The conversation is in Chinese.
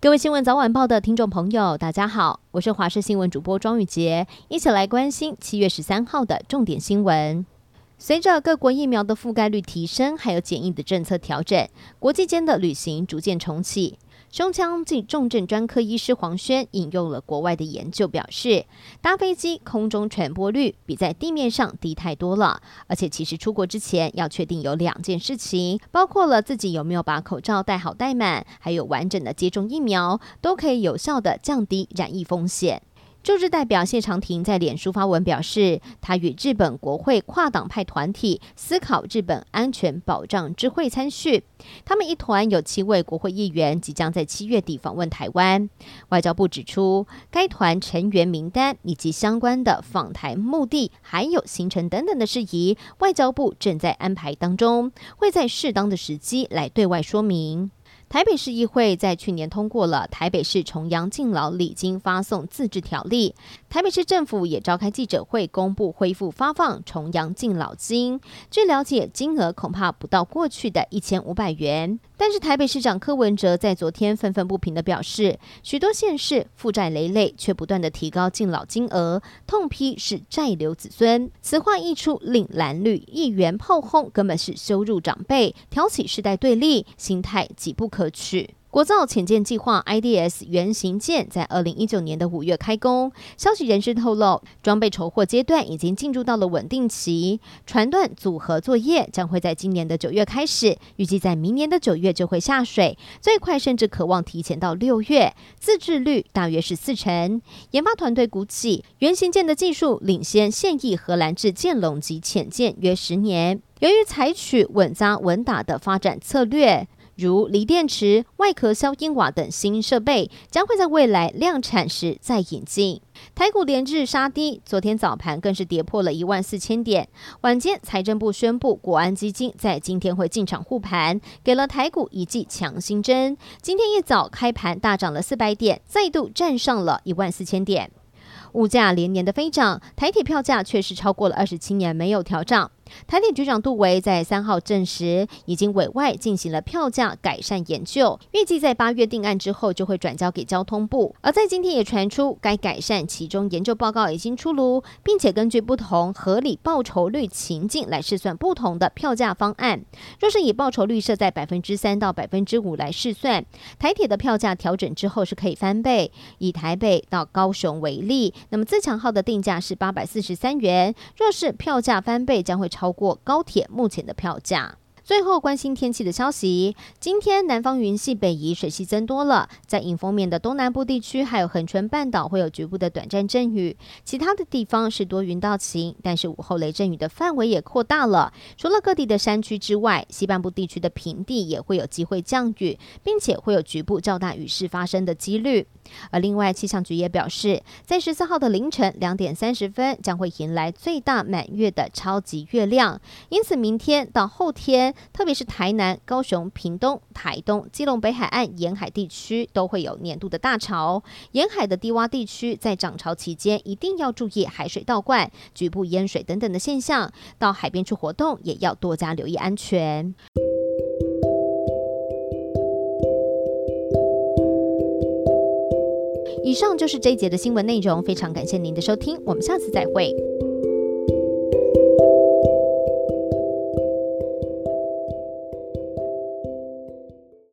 各位新闻早晚报的听众朋友，大家好，我是华视新闻主播庄宇杰，一起来关心七月十三号的重点新闻。随着各国疫苗的覆盖率提升，还有检疫的政策调整，国际间的旅行逐渐重启。胸腔镜重症专科医师黄轩引用了国外的研究，表示搭飞机空中传播率比在地面上低太多了。而且，其实出国之前要确定有两件事情，包括了自己有没有把口罩戴好戴满，还有完整的接种疫苗，都可以有效的降低染疫风险。驻日代表谢长廷在脸书发文表示，他与日本国会跨党派团体思考日本安全保障之会参叙，他们一团有七位国会议员即将在七月底访问台湾。外交部指出，该团成员名单以及相关的访台目的还有行程等等的事宜，外交部正在安排当中，会在适当的时机来对外说明。台北市议会在去年通过了《台北市重阳敬老礼金发送自治条例》，台北市政府也召开记者会，公布恢复发放重阳敬老金。据了解，金额恐怕不到过去的一千五百元。但是台北市长柯文哲在昨天愤愤不平地表示，许多县市负债累累，却不断地提高敬老金额，痛批是债留子孙。此话一出，令蓝绿议员炮轰，根本是羞辱长辈，挑起世代对立，心态极不可取。国造潜舰计划 IDS 原型舰在二零一九年的五月开工，消息人士透露，装备筹获阶段已经进入到了稳定期，船段组合作业将会在今年的九月开始，预计在明年的九月就会下水，最快甚至可望提前到六月，自制率大约是四成。研发团队估计，原型舰的技术领先现役荷兰制剑龙级潜舰约十年，由于采取稳扎稳打的发展策略。如锂电池、外壳消音瓦等新设备将会在未来量产时再引进。台股连日杀低，昨天早盘更是跌破了一万四千点。晚间财政部宣布，国安基金在今天会进场护盘，给了台股一剂强心针。今天一早开盘大涨了四百点，再度站上了一万四千点。物价连年的飞涨，台铁票价却是超过了二十七年没有调涨。台铁局长杜维在三号证实，已经委外进行了票价改善研究，预计在八月定案之后就会转交给交通部。而在今天也传出，该改善其中研究报告已经出炉，并且根据不同合理报酬率情境来试算不同的票价方案。若是以报酬率设在百分之三到百分之五来试算，台铁的票价调整之后是可以翻倍。以台北到高雄为例，那么自强号的定价是八百四十三元，若是票价翻倍，将会超超过高铁目前的票价。最后关心天气的消息，今天南方云系北移，水汽增多了，在迎风面的东南部地区还有恒春半岛会有局部的短暂阵雨，其他的地方是多云到晴，但是午后雷阵雨的范围也扩大了。除了各地的山区之外，西半部地区的平地也会有机会降雨，并且会有局部较大雨势发生的几率。而另外，气象局也表示，在十四号的凌晨两点三十分将会迎来最大满月的超级月亮，因此明天到后天。特别是台南、高雄、屏东、台东、基隆北海岸沿海地区都会有年度的大潮，沿海的低洼地区在涨潮期间一定要注意海水倒灌、局部淹水等等的现象，到海边去活动也要多加留意安全。以上就是这一节的新闻内容，非常感谢您的收听，我们下次再会。